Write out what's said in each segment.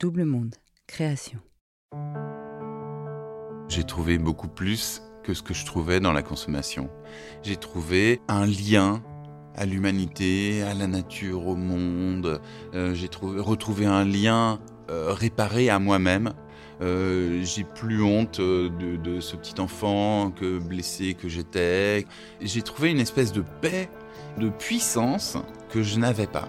Double Monde, création. J'ai trouvé beaucoup plus que ce que je trouvais dans la consommation. J'ai trouvé un lien à l'humanité, à la nature, au monde. Euh, j'ai retrouvé un lien euh, réparé à moi-même. Euh, j'ai plus honte de, de, ce petit enfant que blessé que j'étais. J'ai trouvé une espèce de paix, de puissance que je n'avais pas.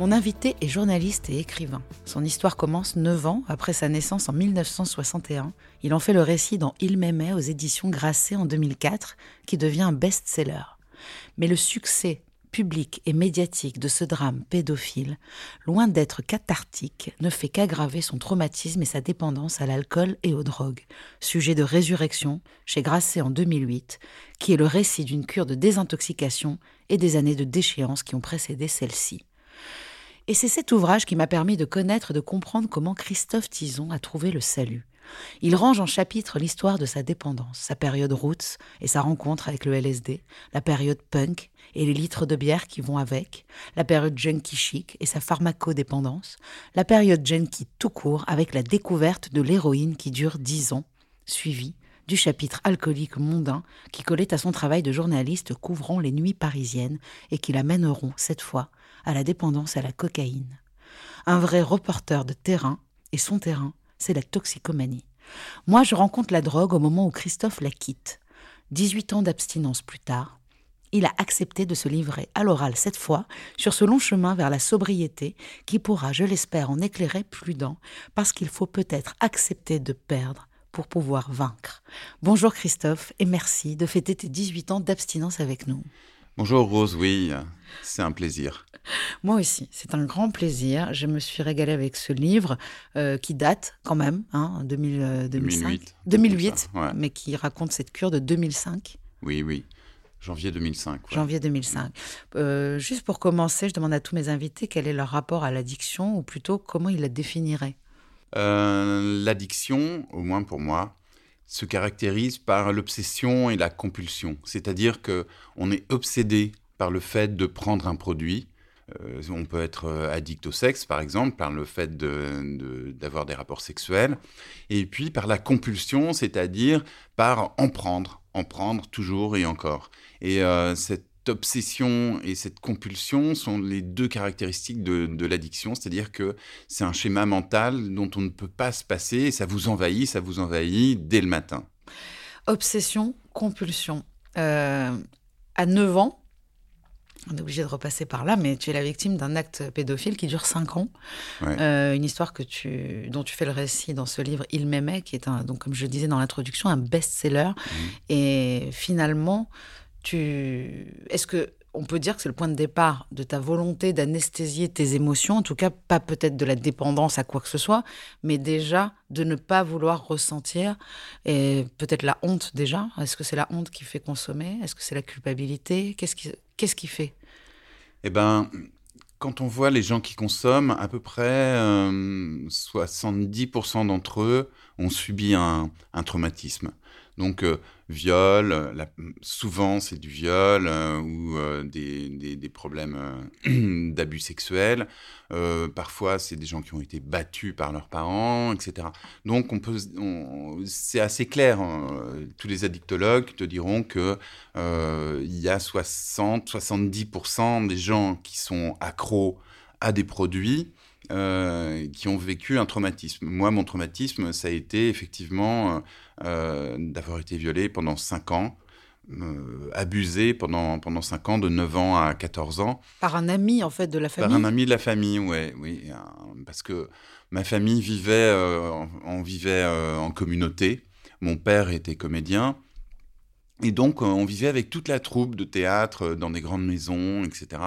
Mon invité est journaliste et écrivain. Son histoire commence neuf ans après sa naissance en 1961. Il en fait le récit dans Il m'aimait aux éditions Grasset en 2004, qui devient un best-seller. Mais le succès public et médiatique de ce drame pédophile, loin d'être cathartique, ne fait qu'aggraver son traumatisme et sa dépendance à l'alcool et aux drogues. Sujet de résurrection chez Grasset en 2008, qui est le récit d'une cure de désintoxication et des années de déchéance qui ont précédé celle-ci. Et c'est cet ouvrage qui m'a permis de connaître et de comprendre comment Christophe Tison a trouvé le salut. Il range en chapitres l'histoire de sa dépendance, sa période roots et sa rencontre avec le LSD, la période punk et les litres de bière qui vont avec, la période junkie chic et sa pharmacodépendance, la période junkie tout court avec la découverte de l'héroïne qui dure dix ans, suivie du chapitre alcoolique mondain qui collait à son travail de journaliste couvrant les nuits parisiennes et qui l'amèneront, cette fois, à la dépendance à la cocaïne. Un vrai reporter de terrain, et son terrain, c'est la toxicomanie. Moi, je rencontre la drogue au moment où Christophe la quitte. 18 ans d'abstinence plus tard, il a accepté de se livrer à l'oral cette fois sur ce long chemin vers la sobriété qui pourra, je l'espère, en éclairer plus d'un, parce qu'il faut peut-être accepter de perdre pour pouvoir vaincre. Bonjour Christophe et merci de fêter tes 18 ans d'abstinence avec nous. Bonjour Rose, oui, c'est un plaisir. Moi aussi, c'est un grand plaisir. Je me suis régalée avec ce livre euh, qui date quand même, hein, 2000, 2005. 2008. mais qui raconte cette cure de 2005. Oui, oui. Janvier 2005. ouais. Janvier 2005. Euh, juste pour commencer, je demande à tous mes invités quel est leur rapport à l'addiction, ou plutôt comment ils la définiraient. Euh, L'addiction, au moins pour moi, se caractérise par l'obsession et la compulsion. C'est-à-dire que on est obsédé par le fait de prendre un produit. Euh, on peut être euh, addict au sexe, par exemple, par le fait d'avoir des rapports sexuels. Et puis par la compulsion, c'est-à-dire par en prendre, en prendre toujours et encore. Et euh, cette obsession et cette compulsion sont les deux caractéristiques de, l'addiction, c'est-à-dire que c'est un schéma mental dont on ne peut pas se passer et ça vous envahit, ça vous envahit dès le matin. Obsession, compulsion. À 9 ans, on est obligé de repasser par là, mais tu es la victime d'un acte pédophile qui dure 5 ans. Ouais. Euh, une histoire que tu, dont tu fais le récit dans ce livre Il m'aimait, qui est, un, donc, comme je le disais dans l'introduction, un best-seller. Et finalement, tu... est-ce que on peut dire que c'est le point de départ de ta volonté d'anesthésier tes émotions, en tout cas pas peut-être de la dépendance à quoi que ce soit, mais déjà de ne pas vouloir ressentir, et peut-être la honte déjà. Est-ce que c'est la honte qui fait consommer? Est-ce que c'est la culpabilité? Qu'est-ce qui, qu'est-ce qui fait? Eh ben, quand on voit les gens qui consomment, à peu près euh, 70% d'entre eux ont subi un, un traumatisme. Donc, euh, viol, euh, la- souvent c'est du viol euh, ou euh, des, des- problèmes d'abus sexuels. Parfois, c'est des gens qui ont été battus par leurs parents, etc. Donc, on peut, c'est assez clair. hein. Tous les addictologues te diront que il y a 60-70% des gens qui sont accros à des produits euh, qui ont vécu un traumatisme. Moi, mon traumatisme, ça a été effectivement euh, euh, d'avoir été violé pendant 5 ans, euh, abusé pendant, pendant 5 ans, de 9 ans à 14 ans. Par un ami en fait de la famille Par un ami de la famille, ouais, oui, parce que ma famille vivait, on- vivait en communauté. Mon père était comédien. Et donc, euh, on vivait avec toute la troupe de théâtre euh, dans des grandes maisons, etc.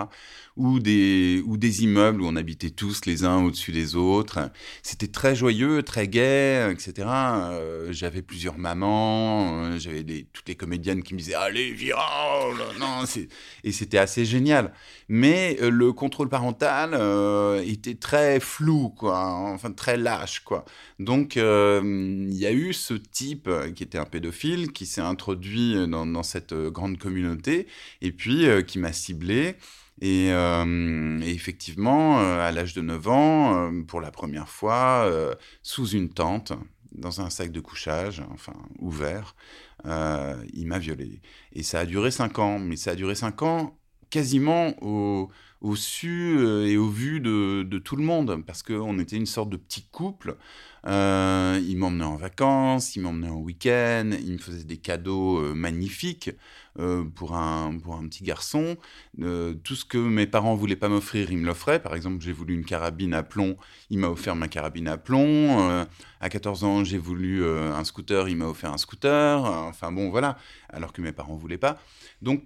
Ou des, ou des immeubles où on habitait tous les uns au-dessus des autres. C'était très joyeux, très gai, etc. Euh, j'avais plusieurs mamans, j'avais toutes les comédiennes qui me disaient Allez, viens oh non, Et c'était assez génial. Mais le contrôle parental était très flou, quoi, enfin très lâche, quoi. Donc il y a eu ce type qui était un pédophile qui s'est introduit dans, cette euh, grande communauté et puis euh, qui m'a ciblé. Et, euh, effectivement, à l'âge de 9 ans, pour la première fois, sous une tente, dans un sac de couchage, enfin ouvert, il m'a violé. Et ça a duré 5 ans, mais ça a duré 5 ans quasiment au, au su et au vu de tout le monde, parce qu'on était une sorte de petit couple. Euh, il m'emmenait en vacances, il m'emmenait en week-end, il me faisait des cadeaux euh, magnifiques euh, pour, un, pour un petit garçon. Tout ce que mes parents voulaient pas m'offrir, il me l'offrait. Par exemple, j'ai voulu une carabine à plomb, il m'a offert ma carabine à plomb. À 14 ans, j'ai voulu un scooter, il m'a offert un scooter. Enfin bon, voilà. Alors que mes parents voulaient pas. Donc,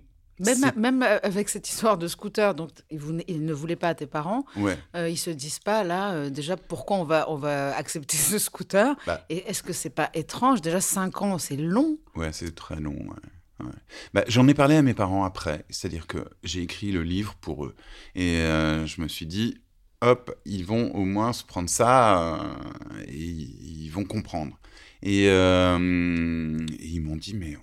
Même, euh, avec cette histoire de scooter, donc ils, ne voulaient pas à tes parents, ouais. euh, ils se disent pas là euh, déjà pourquoi on va on va accepter ce scooter? Bah. et est-ce que c'est pas étrange? Déjà 5 ans c'est long Ouais, c'est très long. ouais. Ouais. Bah, J'en ai parlé à mes parents après, c'est-à-dire que j'ai écrit le livre pour eux. Et euh, je me suis dit, hop, ils vont au moins se prendre ça et ils vont comprendre. Et, et ils m'ont dit, mais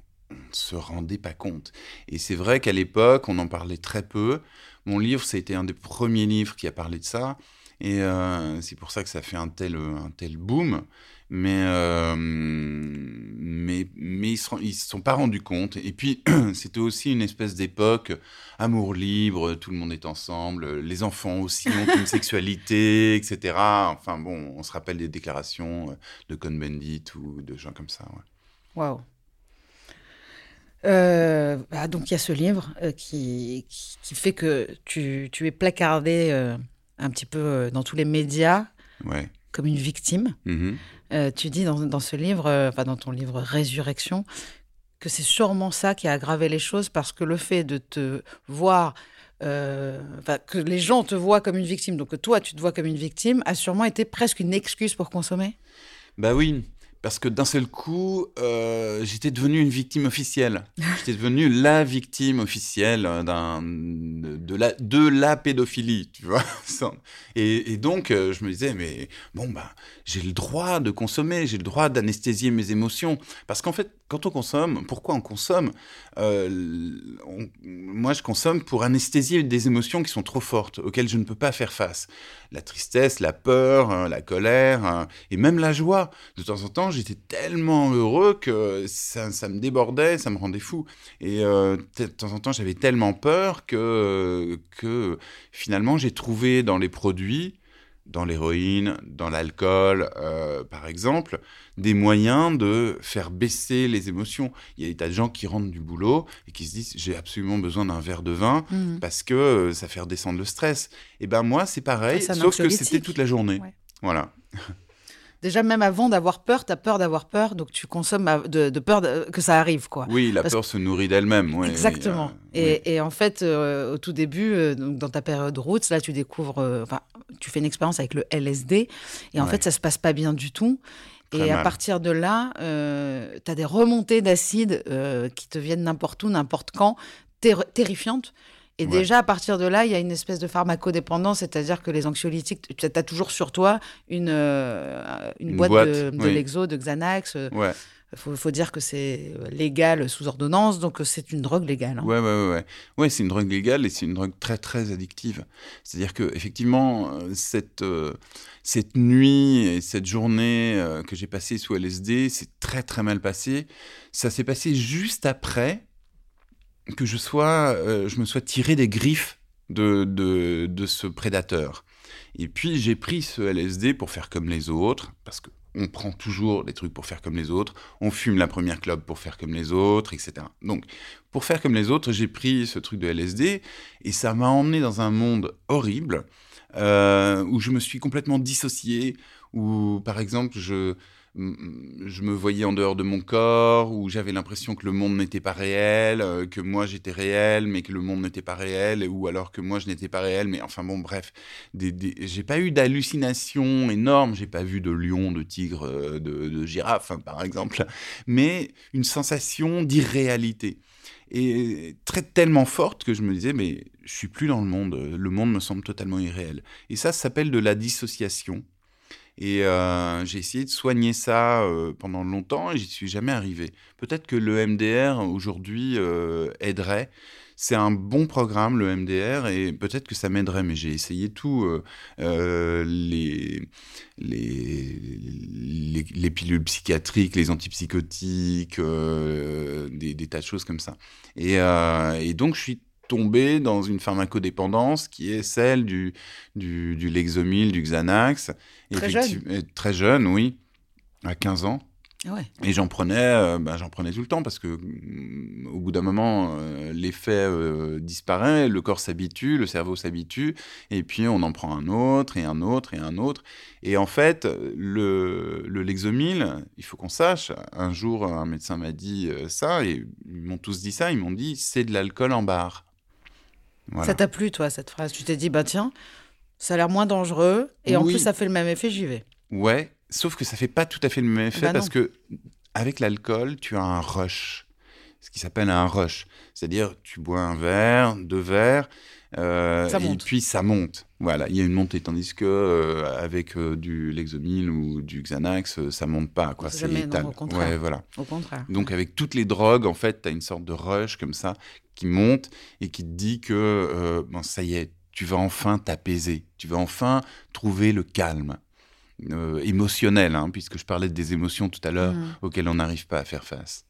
ne se rendait pas compte. Et c'est vrai qu'à l'époque, on en parlait très peu. Mon livre, été un des premiers livres qui a parlé de ça. Et euh, c'est pour ça que ça fait un tel, un tel boom. Mais, euh, mais, mais ils ne se, sont pas rendus compte. Et puis, c'était aussi une espèce d'époque, amour libre, tout le monde est ensemble, les enfants aussi ont une sexualité, etc. Enfin bon, on se rappelle des déclarations de Cohn-Bendit ou de gens comme ça. ouais. Waouh Euh, bah, donc il y a ce livre euh, qui, qui, qui fait que tu, tu es placardé euh, un petit peu dans tous les médias Ouais. comme une victime. Mhm. Euh, tu dis dans, dans ce livre, enfin dans ton livre Résurrection, que c'est sûrement ça qui a aggravé les choses parce que le fait de te voir, que les gens te voient comme une victime, donc que toi tu te vois comme une victime, a sûrement été presque une excuse pour consommer? Bah oui, parce que d'un seul coup, euh, j'étais devenu une victime officielle. j'étais devenu la victime officielle d'un, de, la, de la pédophilie, tu vois. Et, donc, euh, je me disais, mais bon, bah, j'ai le droit de consommer, j'ai le droit d'anesthésier mes émotions. Parce qu'en fait, quand on consomme, pourquoi on consomme euh, Moi, je consomme pour anesthésier des émotions qui sont trop fortes, auxquelles je ne peux pas faire face. La tristesse, la peur, hein, la colère, hein, et même la joie. De temps en temps, j'étais tellement heureux que ça, me débordait, ça me rendait fou. Et euh, de temps en temps, j'avais tellement peur que, que finalement, j'ai trouvé dans les produits dans l'héroïne, dans l'alcool, euh, par exemple, des moyens de faire baisser les émotions. Il y a des tas de gens qui rentrent du boulot et qui se disent j'ai absolument besoin d'un verre de vin mmh. parce que euh, ça fait redescendre le stress. Et eh ben moi c'est pareil, sauf que c'était toute la journée. Voilà. Déjà, même avant d'avoir peur, tu as peur d'avoir peur, donc tu consommes de, peur que ça arrive. quoi. Oui, la peur se nourrit d'elle-même. Exactement. et, en fait, euh, au tout début, euh, dans ta période route, là, tu découvres, euh, enfin, tu fais une expérience avec le LSD, et en fait, ça se passe pas bien du tout. et à partir de là, tu as des remontées d'acide qui te viennent n'importe où, n'importe quand, terrifiantes. Et déjà, à partir de là, il y a une espèce de pharmacodépendance, c'est-à-dire que les anxiolytiques, tu as toujours sur toi une, euh, une, boîte, de, de Lexo, de Xanax. Il euh, faut, dire que c'est légal sous ordonnance, donc c'est une drogue légale. Hein. Ouais, ouais, ouais. Ouais, c'est une drogue légale et c'est une drogue très, très addictive. C'est-à-dire que effectivement, euh, cette, cette nuit et cette journée que j'ai passée sous LSD, c'est très, très mal passé. Ça s'est passé juste après que je, sois, euh, je me sois tiré des griffes de, de, de ce prédateur. Et puis j'ai pris ce LSD pour faire comme les autres, parce que on prend toujours des trucs pour faire comme les autres, on fume la première clope pour faire comme les autres, etc. Donc, pour faire comme les autres, j'ai pris ce truc de LSD et ça m'a emmené dans un monde horrible euh, où je me suis complètement dissocié, où par exemple je, je me voyais en dehors de mon corps, où j'avais l'impression que le monde n'était pas réel, euh, que moi j'étais réel, mais que le monde n'était pas réel, ou alors que moi je n'étais pas réel, mais enfin bon, bref, j'ai pas eu d'hallucination énorme, j'ai pas vu de lion, de tigre, euh, de, girafe, hein, par exemple, mais une sensation d'irréalité. Et très tellement forte que je me disais, mais je suis plus dans le monde, le monde me semble totalement irréel. Et ça s'appelle de la dissociation. Et j'ai essayé de soigner ça pendant longtemps et j'y suis jamais arrivé. Peut-être que le MDR aujourd'hui aiderait. C'est un bon programme, le MDR, et peut-être que ça m'aiderait, mais j'ai essayé tout. Les, les, les, pilules psychiatriques, les antipsychotiques, des, des, tas de choses comme ça. Et, et donc, je suis tombé dans une pharmacodépendance qui est celle du, du, du Lexomil, du Xanax. Très jeune. Très jeune, oui, à 15 ans. Ah ouais. Et j'en prenais, euh, bah, j'en prenais tout le temps parce que mm, au bout d'un moment, euh, l'effet euh, disparaît, le corps s'habitue, le cerveau s'habitue, et puis on en prend un autre et un autre et un autre. Et en fait, le, le Lexomil, il faut qu'on sache, un jour un médecin m'a dit ça, et ils m'ont tous dit ça, ils m'ont dit c'est de l'alcool en barre. Ça t'a plu, toi, cette phrase? Tu t'es dit, bah tiens, ça a l'air moins dangereux, et en plus, ça fait le même effet, j'y vais. Ouais, sauf que ça fait pas tout à fait le même effet, bah parce que avec l'alcool, tu as un rush, ce qui s'appelle un rush. C'est-à-dire, tu bois un verre, deux verres, euh, et puis ça monte. Voilà, il y a une montée, tandis que euh, avec euh, du Lexomil ou du Xanax, ça monte pas, quoi. C'est étal. Au contraire. Ouais, voilà. Au contraire. Donc avec toutes les drogues, en fait, tu as une sorte de rush comme ça qui monte et qui te dit que bon, ça y est, tu vas enfin t'apaiser, tu vas enfin trouver le calme. émotionnel, hein, puisque je parlais des émotions tout à l'heure mmh. auxquelles on n'arrive pas à faire face.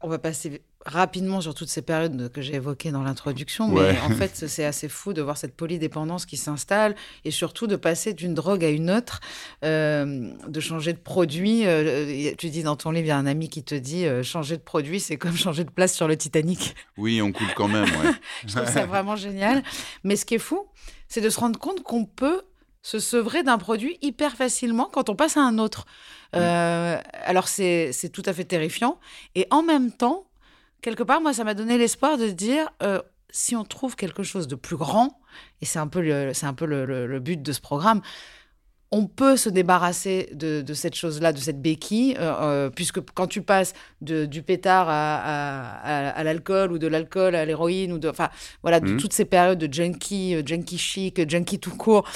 On va passer rapidement sur toutes ces périodes que j'ai évoquées dans l'introduction, mais en fait, c'est assez fou de voir cette polydépendance qui s'installe et surtout de passer d'une drogue à une autre, euh, de changer de produit. Euh, tu dis dans ton livre, il y a un ami qui te dit euh, changer de produit, c'est comme changer de place sur le Titanic. Oui, on coule quand même. Ouais. Je trouve ça vraiment génial. Mais ce qui est fou, c'est de se rendre compte qu'on peut se sevrer d'un produit hyper facilement quand on passe à un autre. alors c'est tout à fait terrifiant. Et en même temps, quelque part, moi, ça m'a donné l'espoir de dire, euh, si on trouve quelque chose de plus grand, et c'est un peu le, c'est un peu le, but de ce programme, on peut se débarrasser de, cette chose-là, de cette béquille, euh, euh, puisque quand tu passes du pétard à, l'alcool ou de l'alcool à l'héroïne ou de, enfin voilà, de mmh. toutes ces périodes de junkie, euh, junkie chic, junkie tout court,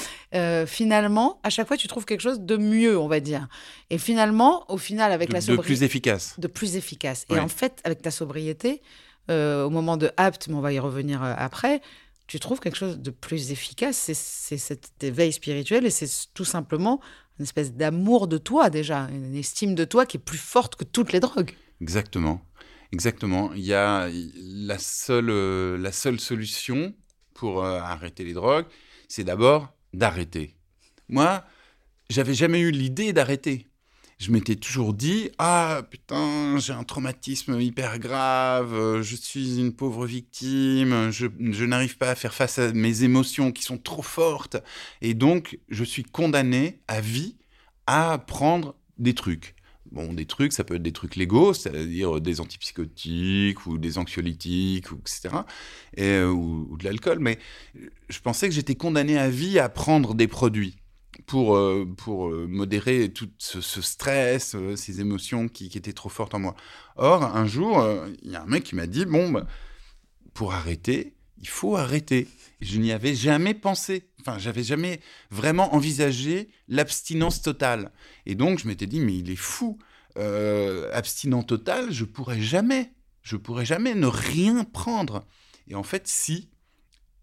finalement, à chaque fois, tu trouves quelque chose de mieux, on va dire. Et finalement, au final, avec la sobriété, de plus efficace, de plus efficace. Et en fait, avec ta sobriété, au moment de apte, mais on va y revenir après, tu trouves quelque chose de plus efficace. C'est cette éveil spirituel et c'est tout simplement une espèce d'amour de toi déjà, une estime de toi qui est plus forte que toutes les drogues. Exactement. Exactement. Il y a la seule, euh, la seule solution pour euh, arrêter les drogues, c'est d'abord d'arrêter. Moi, j'avais jamais eu l'idée d'arrêter je m'étais toujours dit ah putain j'ai un traumatisme hyper grave euh, je suis une pauvre victime je, n'arrive pas à faire face à mes émotions qui sont trop fortes et donc je suis condamné à vie à prendre des trucs Bon, des trucs, ça peut être des trucs légaux, c'est-à-dire des antipsychotiques ou des anxiolytiques, ou etc., et, ou, ou de l'alcool, mais je pensais que j'étais condamné à vie à prendre des produits pour, euh, pour euh, modérer tout ce, stress, euh, ces émotions qui, étaient trop fortes en moi. Or, un jour, il y a un mec qui m'a dit, bon, bah, pour arrêter, il faut arrêter. je n'y avais jamais pensé. Enfin, j'avais jamais vraiment envisagé l'abstinence totale. Et donc, je m'étais dit, mais il est fou. abstinent total, je pourrais jamais. Je pourrais jamais ne rien prendre. Et en fait, si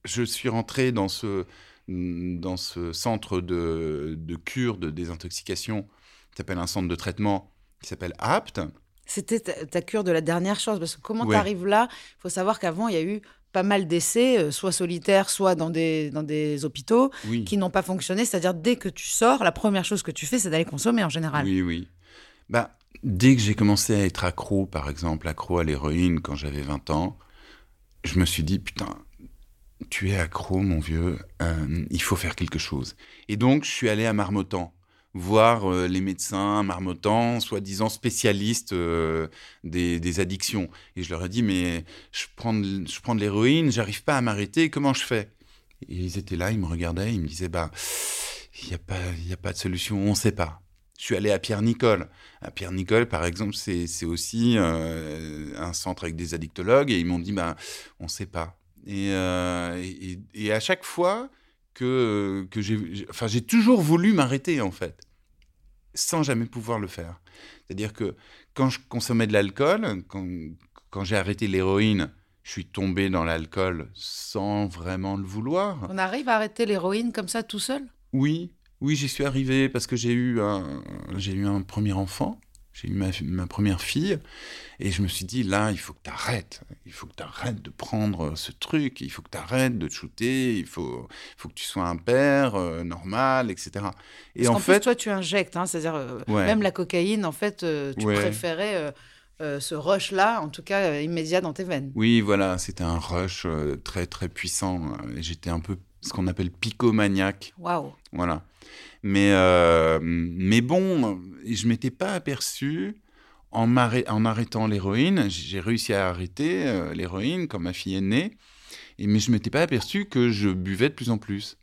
je suis rentré dans ce, dans ce centre de, de cure, de désintoxication, qui s'appelle un centre de traitement qui s'appelle APT. C'était ta, cure de la dernière chose, parce que comment tu arrives là? Il faut savoir qu'avant, il y a eu pas mal d'essais, euh, soit solitaires, soit dans des, dans des hôpitaux, qui n'ont pas fonctionné. C'est-à-dire, dès que tu sors, la première chose que tu fais, c'est d'aller consommer en général. Oui, oui. Bah, dès que j'ai commencé à être accro, par exemple, accro à l'héroïne quand j'avais 20 ans, je me suis dit, putain, tu es accro, mon vieux, euh, il faut faire quelque chose. Et donc, je suis allé à Marmottan voir euh, les médecins Marmottan, soi-disant spécialistes euh, des, addictions. Et je leur ai dit, mais je prends de, je prends de l'héroïne, j'arrive pas à m'arrêter, comment je fais? Et ils étaient là, ils me regardaient, ils me disaient, bah, il n'y a, pas, a pas de solution, on ne sait pas. Je suis allé à Pierre-Nicole. À Pierre-Nicole, par exemple, c'est aussi un centre avec des addictologues, et ils m'ont dit, bah, on ne sait pas. Euh, et, et, à chaque fois que, que j'ai... Enfin, j'ai toujours voulu m'arrêter, en fait, sans jamais pouvoir le faire. C'est-à-dire que quand je consommais de l'alcool, quand, quand j'ai arrêté l'héroïne, je suis tombé dans l'alcool sans vraiment le vouloir. On arrive à arrêter l'héroïne comme ça tout seul? Oui, oui, j'y suis arrivé parce que j'ai eu un, j'ai eu un premier enfant j'ai eu ma, première fille et je me suis dit, là, il faut que tu arrêtes. Il faut que tu arrêtes de prendre ce truc. Il faut que tu arrêtes de te shooter. Il faut, faut que tu sois un père euh, normal, etc. Et Parce en fait, plus, toi, tu injectes. Hein, C'est-à-dire, euh, même la cocaïne, en fait, euh, tu préférais ce rush-là, en tout cas immédiat dans tes veines. Oui, voilà. C'était un rush très, très puissant. J'étais un peu ce qu'on appelle picomaniaque. Waouh. Voilà. Mais, euh, mais bon, je m'étais pas aperçu en, arrêtant l'héroïne. J'ai réussi à arrêter euh, l'héroïne quand ma fille est née. Et, mais je m'étais pas aperçu que je buvais de plus en plus.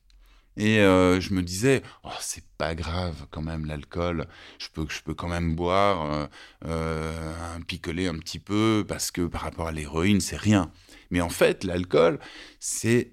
Et euh, je me disais, oh, c'est pas grave quand même l'alcool. Je peux, je peux quand même boire, un picoler un petit peu parce que par rapport à l'héroïne, c'est rien. Mais en fait, l'alcool, c'est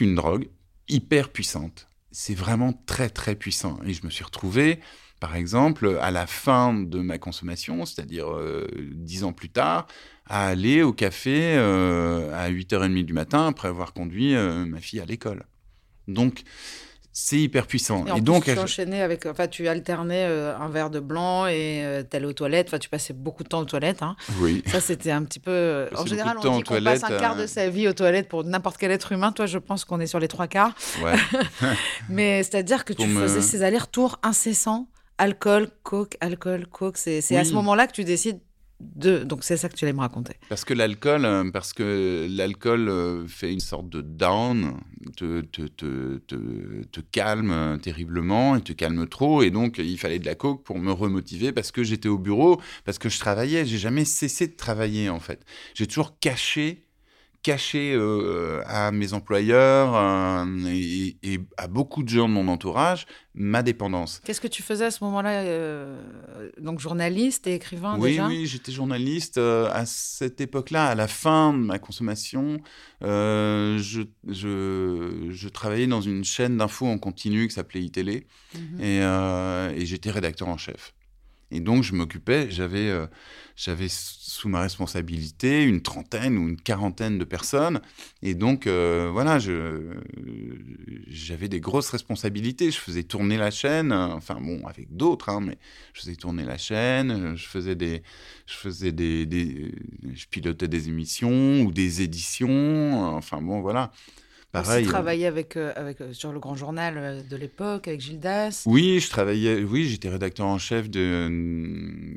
une drogue hyper puissante c'est vraiment très très puissant. Et je me suis retrouvé, par exemple, à la fin de ma consommation, c'est-à-dire euh, dix ans plus tard, à aller au café euh, à 8h30 du matin après avoir conduit euh, ma fille à l'école. Donc, c'est hyper puissant. Et, donc, tu enchaînais avec, enfin, tu alternais euh, un verre de blanc et euh, tu allais aux toilettes. Enfin, tu passais beaucoup de temps aux toilettes. Hein. Oui. Ça, c'était un petit peu. Euh, en général, on dit qu'on passe un quart de sa vie aux toilettes pour n'importe quel être humain. Toi, je pense qu'on est sur les trois quarts. Ouais. Mais c'est-à-dire que tu faisais ces allers-retours incessants alcool, coke, alcool, coke. C'est à ce moment-là que tu décides donc c'est ça que tu allais me raconter. Parce que l'alcool, euh, parce que l'alcool euh, fait une sorte de down, te, te, te, te, calme euh, terriblement et te calme trop. Et donc il fallait de la coke pour me remotiver parce que j'étais au bureau, parce que je travaillais. J'ai jamais cessé de travailler en fait. J'ai toujours caché caché euh, à mes employeurs euh, et, et, à beaucoup de gens de mon entourage ma dépendance. Qu'est-ce que tu faisais à ce moment-là Donc journaliste et écrivain oui, déjà? Oui, j'étais journaliste. à cette époque-là, à la fin de ma consommation, je, je, je, travaillais dans une chaîne d'infos en continu qui s'appelait iTélé mmh et, et j'étais rédacteur en chef. Et donc, je m'occupais, j'avais, euh, sous ma responsabilité une trentaine ou une quarantaine de personnes. Et donc, euh, voilà, j'avais des grosses responsabilités. Je faisais tourner la chaîne, enfin, bon, avec d'autres, hein, mais je faisais tourner la chaîne, je faisais des, je faisais des je pilotais des émissions ou des éditions, enfin, bon, voilà. Pareil. Tu euh, travaillais avec, euh, avec, euh, sur le Grand Journal de l'époque, avec Gildas Oui, je travaillais, oui, j'étais rédacteur en chef de,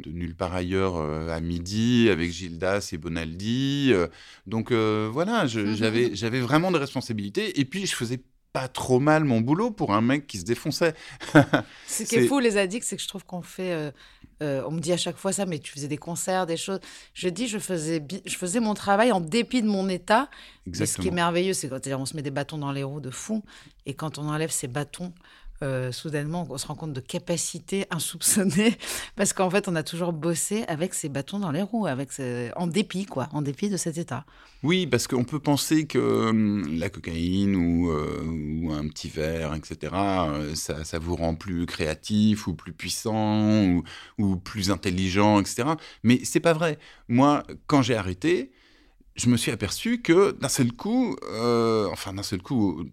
de Nulle part ailleurs à midi avec Gildas et Bonaldi. donc voilà, j'avais j'avais vraiment des responsabilités. Et puis, je faisais pas trop mal mon boulot pour un mec qui se défonçait. Ce qui est, fou, les addicts, c'est que je trouve qu'on fait euh, on me dit à chaque fois ça, mais tu faisais des concerts, des choses. Je dis, je faisais, je faisais mon travail en dépit de mon état. ce qui est merveilleux, c'est quand on se met des bâtons dans les roues de fou. Et quand on enlève ces bâtons, euh, soudainement, on se rend compte de capacités insoupçonnées parce qu'en fait, on a toujours bossé avec ces bâtons dans les roues, avec en dépit, quoi, en dépit de cet état. Oui, parce qu'on peut penser que hum, la cocaïne ou, euh, ou, un petit verre, etc., euh, ça, ça, vous rend plus créatif ou plus puissant ou, ou plus intelligent, etc. Mais c'est pas vrai. Moi, quand j'ai arrêté, je me suis aperçu que d'un seul coup, enfin d'un seul coup,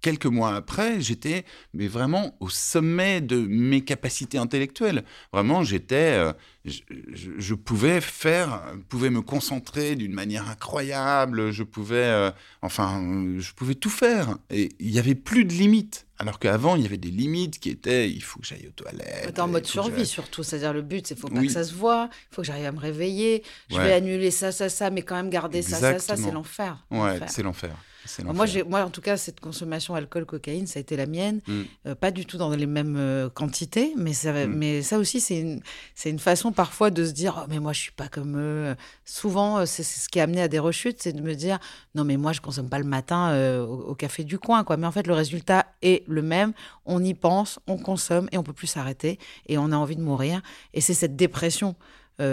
quelques mois après, j'étais mais vraiment au sommet de mes capacités intellectuelles. Vraiment, j'étais, euh, je, pouvais faire, pouvais me concentrer d'une manière incroyable. Je pouvais, euh, enfin, je pouvais tout faire. Et il n'y avait plus de limites. Alors qu'avant, il y avait des limites qui étaient, il faut que j'aille aux toilettes. T'es en mode survie surtout, c'est-à-dire le but, c'est faut pas que ça se voit, il faut que j'arrive à me réveiller, je vais annuler ça, ça, ça, mais quand même garder ça, ça, ça, c'est l'enfer. Ouais, c'est l'enfer. Moi, moi, en tout cas, cette consommation alcool-cocaïne, ça a été la mienne. Mm. Euh, pas du tout dans les mêmes euh, quantités, mais ça, mm. mais ça aussi, c'est une, une façon parfois de se dire, oh, mais moi, je suis pas comme eux. Souvent, euh, c'est, ce qui a amené à des rechutes, c'est de me dire, non, mais moi, je consomme pas le matin au, café du coin, quoi. Mais en fait, le résultat est le même. On y pense, on consomme et on peut plus s'arrêter et on a envie de mourir. Et c'est cette dépression.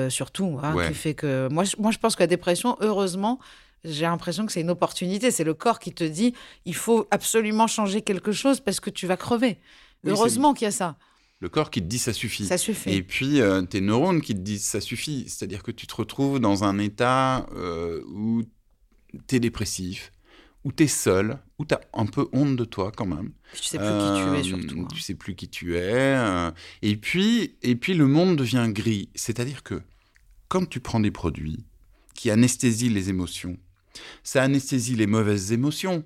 surtout, hein, qui fait que moi, moi je pense que la dépression, heureusement, j'ai l'impression que c'est une opportunité. C'est le corps qui te dit il faut absolument changer quelque chose parce que tu vas crever. Heureusement qu'il y a ça. Le corps qui te dit ça suffit. Ça suffit. Et puis euh, tes neurones qui te disent ça suffit. C'est-à-dire que tu te retrouves dans un état euh, où tu es dépressif, où tu es seul, où tu as un peu honte de toi quand même. Tu sais plus qui tu es euh, surtout. Hein. Tu sais plus qui tu es. et, puis, et puis le monde devient gris. C'est-à-dire que quand tu prends des produits qui anesthésient les émotions, ça anesthésie les mauvaises émotions.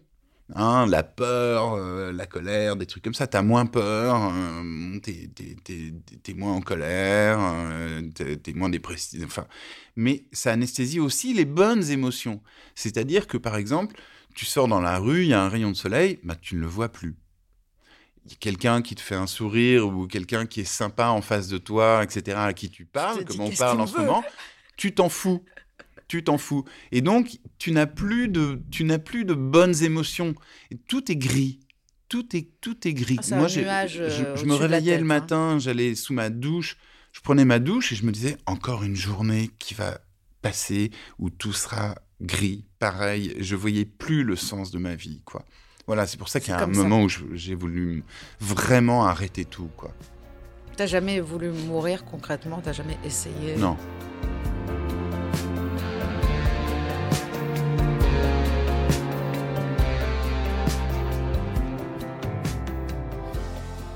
Hein, la peur, euh, la colère, des trucs comme ça. T'as moins peur, euh, t'es, moins en colère, euh, t'es, moins dépressif. Enfin, mais ça anesthésie aussi les bonnes émotions. C'est-à-dire que, par exemple, tu sors dans la rue, il y a un rayon de soleil, bah, tu ne le vois plus. Il y a quelqu'un qui te fait un sourire ou quelqu'un qui est sympa en face de toi, etc., à qui tu parles, comme on parle en ce moment, tu t'en fous tu t'en fous. Et donc, tu n'as plus de, tu n'as plus de bonnes émotions. Et tout est gris. Tout est, tout est gris. Ah, Moi, je, je, me réveillais le hein. matin, j'allais sous ma douche, je prenais ma douche et je me disais encore une journée qui va passer où tout sera gris, pareil. Je voyais plus le sens de ma vie, quoi. Voilà, c'est pour ça qu'il y a un moment où j'ai voulu vraiment arrêter tout, quoi. T'as jamais voulu mourir concrètement? T'as jamais essayé? Non.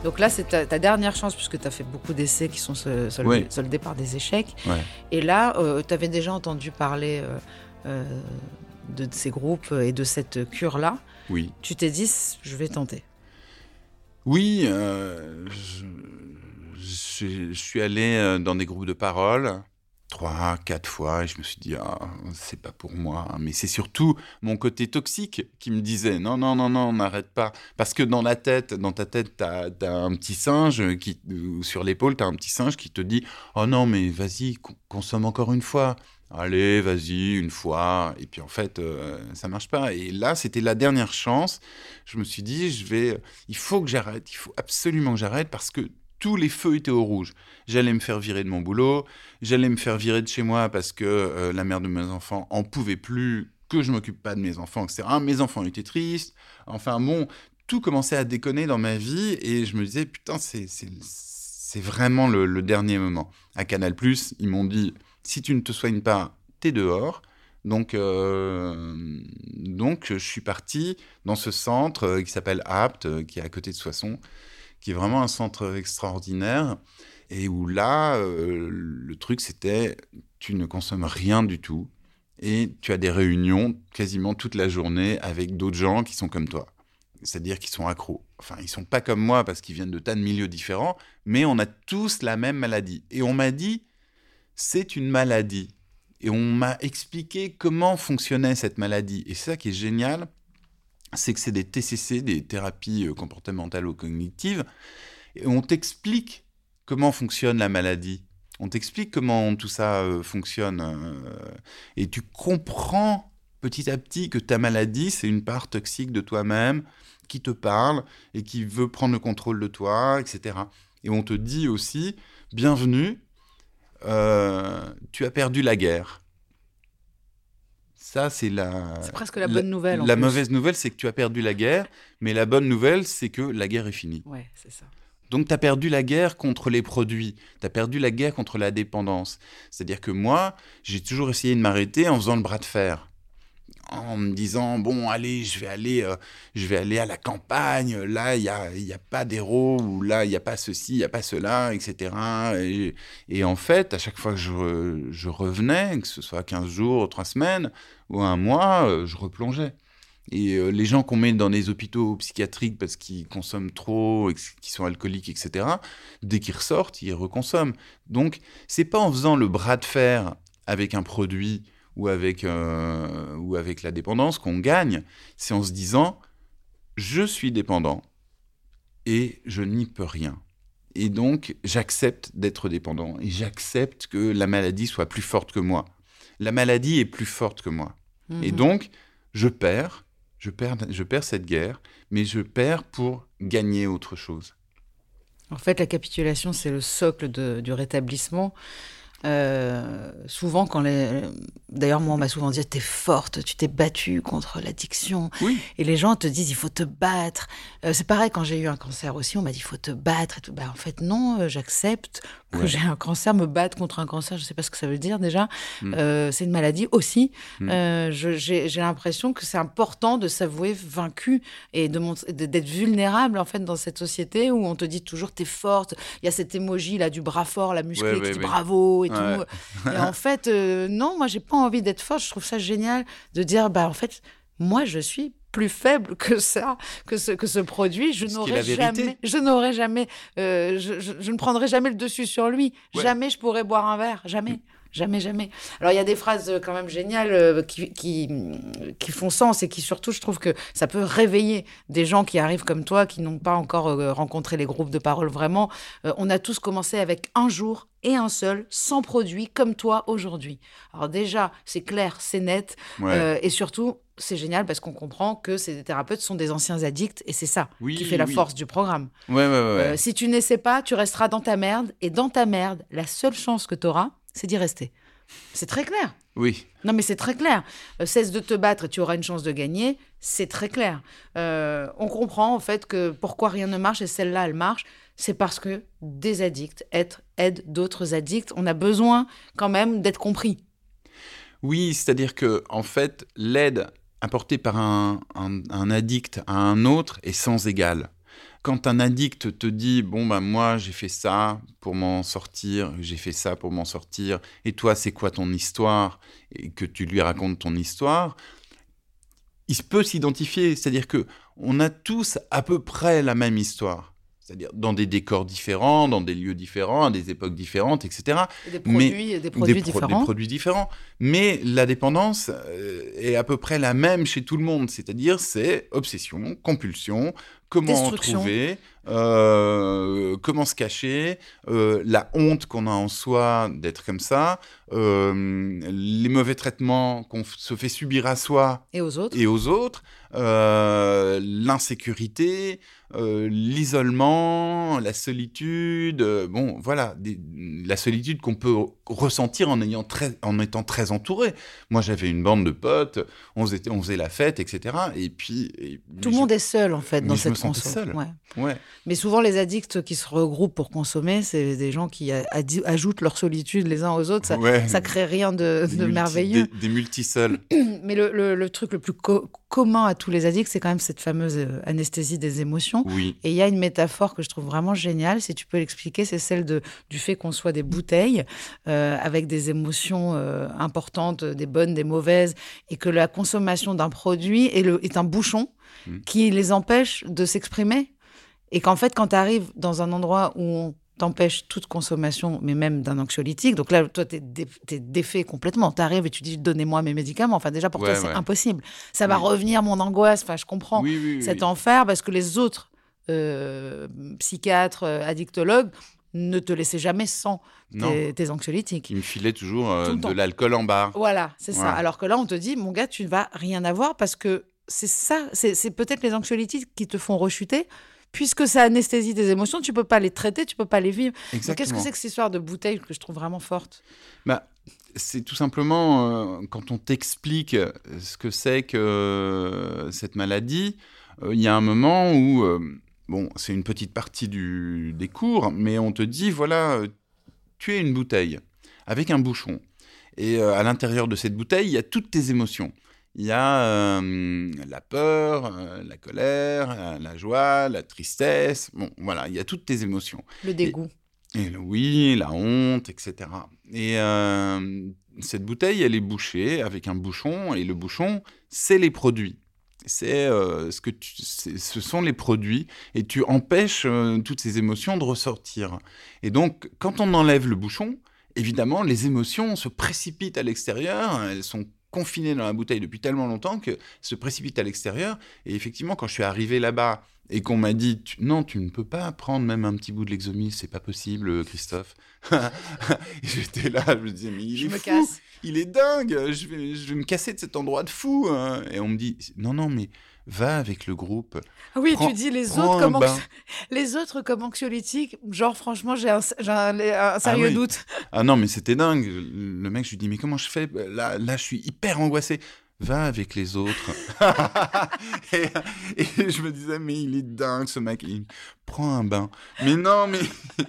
Donc là, c'est ta, dernière chance, puisque tu as fait beaucoup d'essais qui sont soldés, par des échecs. Et là, euh, tu avais déjà entendu parler euh, euh, de, ces groupes et de cette cure-là. Oui. Tu t'es dit, je vais tenter. Oui, je, je, suis allé dans des groupes de parole trois, quatre fois, et je me suis dit, ah, c'est pas pour moi. Mais c'est surtout mon côté toxique qui me disait, non, non, non, non, n'arrête pas. Parce que dans la tête, dans ta tête, t'as as un petit singe qui, sur l'épaule, t'as un petit singe qui te dit, oh non, mais vas-y, consomme encore une fois. allez, vas-y, une fois. Et puis en fait, euh, ça marche pas. Et là, c'était la dernière chance. Je me suis dit, je vais, il faut que j'arrête. Il faut absolument que j'arrête parce que tous les feux étaient au rouge. J'allais me faire virer de mon boulot, j'allais me faire virer de chez moi parce que euh, la mère de mes enfants en pouvait plus que je m'occupe pas de mes enfants, etc. Mes enfants étaient tristes. Enfin bon, tout commençait à déconner dans ma vie et je me disais, putain, c'est vraiment le, dernier moment. À Canal+, ils m'ont dit, si tu ne te soignes pas, t'es dehors. Donc, euh, donc, je suis parti dans ce centre euh, qui s'appelle APT, qui est à côté de Soissons, qui est vraiment un centre extraordinaire. Et où là, le truc, c'était, tu ne consommes rien du tout. Et tu as des réunions quasiment toute la journée avec d'autres gens qui sont comme toi. C'est-à-dire qu'ils sont accros. Enfin, ils sont pas comme moi parce qu'ils viennent de tas de milieux différents, mais on a tous la même maladie. Et on m'a dit, c'est une maladie. Et on m'a expliqué comment fonctionnait cette maladie. Et ça qui est génial, c'est que c'est des TCC, des thérapies euh, comportementales ou cognitives, et on t'explique comment fonctionne la maladie. On t'explique comment tout ça euh, fonctionne. Euh, et tu comprends petit à petit que ta maladie, c'est une part toxique de toi-même qui te parle et qui veut prendre le contrôle de toi, etc. Et on te dit aussi, bienvenue, tu as perdu la guerre. Ça, c'est la. C'est presque la bonne nouvelle. La, mauvaise nouvelle, c'est que tu as perdu la guerre, mais la bonne nouvelle, c'est que la guerre est finie. Ouais, c'est ça. Donc, tu as perdu la guerre contre les produits, tu as perdu la guerre contre la dépendance. C'est-à-dire que moi, j'ai toujours essayé de m'arrêter en faisant le bras de fer en me disant bon allez je vais aller euh, je vais aller à la campagne là il y a, y a pas d'héros ou là il n'y a pas ceci il n'y a pas cela etc et, en fait à chaque fois que je, je, revenais que ce soit 15 jours 3 semaines ou un mois euh, je replongeais et euh, les gens qu'on met dans les hôpitaux psychiatriques parce qu'ils consomment trop, qu'ils sont alcooliques, etc., dès qu'ils ressortent, ils reconsomment. Donc, c'est pas en faisant le bras de fer avec un produit ou avec, euh, ou avec la dépendance qu'on gagne, c'est en se disant je suis dépendant et je n'y peux rien. Et donc j'accepte d'être dépendant et j'accepte que la maladie soit plus forte que moi. La maladie est plus forte que moi. Et mhm. donc je perds, je perds, je perds cette guerre, mais je perds pour gagner autre chose. En fait, la capitulation, c'est le socle du rétablissement. Euh, souvent, quand les. D'ailleurs, moi, on m'a souvent dit T'es forte, tu t'es battue contre l'addiction. Et les gens te disent Il faut te battre. Euh, c'est pareil, quand j'ai eu un cancer aussi, on m'a dit Il faut te battre. Et tout. Bah, en fait, non, euh, j'accepte que j'ai un cancer. Me battre contre un cancer, je ne sais pas ce que ça veut dire déjà. Mm. c'est une maladie aussi. Mm. j'ai l'impression que c'est important de s'avouer vaincu et d'être vulnérable, en fait, dans cette société où on te dit toujours T'es forte. Il y a cet émoji là du bras fort, la musclée qui dit bravo. Et et en fait, euh, non, moi, j'ai pas envie d'être forte. Je trouve ça génial de dire, bah, en fait, moi, je suis plus faible que ça, que ce, que ce produit. Je n'aurais jamais, je n'aurais jamais, euh, je, je, ne prendrai jamais le dessus sur lui. Jamais je pourrais boire un verre. Jamais. Jamais, jamais. Alors, il y a des phrases euh, quand même géniales euh, qui, qui, qui, font sens et qui, surtout, je trouve que ça peut réveiller des gens qui arrivent comme toi, qui n'ont pas encore euh, rencontré les groupes de parole vraiment. on a tous commencé avec un jour et un seul, sans produit, comme toi aujourd'hui. Alors, déjà, c'est clair, c'est net. et surtout, c'est génial parce qu'on comprend que ces thérapeutes sont des anciens addicts et c'est ça qui fait la force du programme. Ouais, ouais, si tu n'essaies pas, tu resteras dans ta merde et dans ta merde, la seule chance que tu auras, c'est d'y rester. C'est très clair. Oui. Non, mais c'est très clair. Euh, cesse de te battre et tu auras une chance de gagner. C'est très clair. Euh, on comprend en fait que pourquoi rien ne marche et celle-là, elle marche. C'est parce que des addicts aident d'autres addicts. On a besoin quand même d'être compris. Oui, c'est-à-dire que en fait, l'aide apportée par un, un addict à un autre est sans égal quand un addict te dit bon ben moi j'ai fait ça pour m'en sortir, j'ai fait ça pour m'en sortir, et toi c'est quoi ton histoire et que tu lui racontes ton histoire, il peut s'identifier, c'est-à-dire que on a tous à peu près la même histoire c'est-à-dire dans des décors différents, dans des lieux différents, à des époques différentes, etc. des produits, des produits différents. Des produits différents. Mais la dépendance euh, est à peu près la même chez tout le monde, c'est-à-dire c'est obsession, compulsion, comment en trouver, euh, comment se cacher, euh, la honte qu'on a en soi d'être comme ça, euh, les mauvais traitements qu'on se fait subir à soi Et aux autres et aux autres, l'insécurité, l'isolement, la solitude, bon voilà, des- la solitude qu'on peut ressentir en, ayant très, en étant très entouré. Moi j'avais une bande de potes, on faisait, on faisait la fête, etc. Et puis... et- Tout le monde est seul en fait dans je me cette seul. Ouais. Ouais. Mais souvent les addicts qui se regroupent pour consommer, c'est des gens qui ajoutent leur solitude les uns aux autres. Ça, Ouais. ça crée rien de, Des de multi- merveilleux. Des, des multiseuls. Mais le, le- le truc le plus co- commun à tous les addicts, c'est quand même cette fameuse euh, anesthésie des émotions. Oui. Et il y a une métaphore que je trouve vraiment géniale, si tu peux l'expliquer, c'est celle de, du fait qu'on soit des bouteilles euh, avec des émotions euh, importantes, des bonnes, des mauvaises, et que la consommation d'un produit est, le, est un bouchon Mm. qui les empêche de s'exprimer. Et qu'en fait, quand tu arrives dans un endroit où on t'empêche toute consommation, mais même d'un anxiolytique, donc là, toi, tu es, défait complètement. Tu arrives et tu dis, donnez-moi mes médicaments. Enfin, déjà, pour Ouais, toi, c'est impossible. Ça va revenir, mon angoisse. Enfin, je comprends Oui, oui, oui. cet enfer parce que les autres euh, psychiatres, euh, addictologues ne te laissaient jamais sans tes, tes anxiolytiques. Qui me filait toujours euh, de l'alcool en bar. Voilà, c'est ça. Alors que là, on te dit, mon gars, tu ne vas rien avoir parce que c'est ça, c'est peut-être les anxiolytiques qui te font rechuter. Puisque ça anesthésie tes émotions, tu peux pas les traiter, tu peux pas les vivre. Qu'est-ce que c'est que cette histoire de bouteille que je trouve vraiment forte? Bah, c'est tout simplement euh, quand on t'explique ce que c'est que euh, cette maladie, euh, il y a un moment où, euh, bon, c'est une petite partie du, des cours, mais on te dit, voilà, euh, tu es une bouteille avec un bouchon. Et euh, à l'intérieur de cette bouteille, il y a toutes tes émotions. Il y a euh, la peur, euh, la colère, euh, la joie, la tristesse. Bon, voilà, il y a toutes tes émotions. Le dégoût. Et le oui, la honte, etc. Et euh, cette bouteille, elle est bouchée avec un bouchon, et le bouchon, c'est les produits. C'est ce que tu, ce sont les produits, et tu empêches toutes ces émotions de ressortir. Et donc, quand on enlève le bouchon, évidemment, les émotions se précipitent à l'extérieur. Elles sont confinées dans la bouteille depuis tellement longtemps que se précipitent à l'extérieur. Et effectivement, quand je suis arrivé là-bas et qu'on m'a dit tu- non, tu ne peux pas prendre même un petit bout de l'exomil, c'est pas possible, Christophe. Et J'étais là, je me disais mais il Je est me fou, casse. il est dingue, je vais, je vais me casser de cet endroit de fou. hein. Et on me dit non, non, mais va avec le groupe. Ah oui, Prends- tu dis les autres, comme les autres comme anxiolytiques. Genre, franchement, j'ai un, un sérieux oui. doute. Ah non, mais c'était dingue. Le mec, je lui dis, mais comment je fais? Là, là, je suis hyper angoissé. Va avec les autres. et, et je me disais, mais il est dingue, ce mec. Il prend un bain. Mais non, mais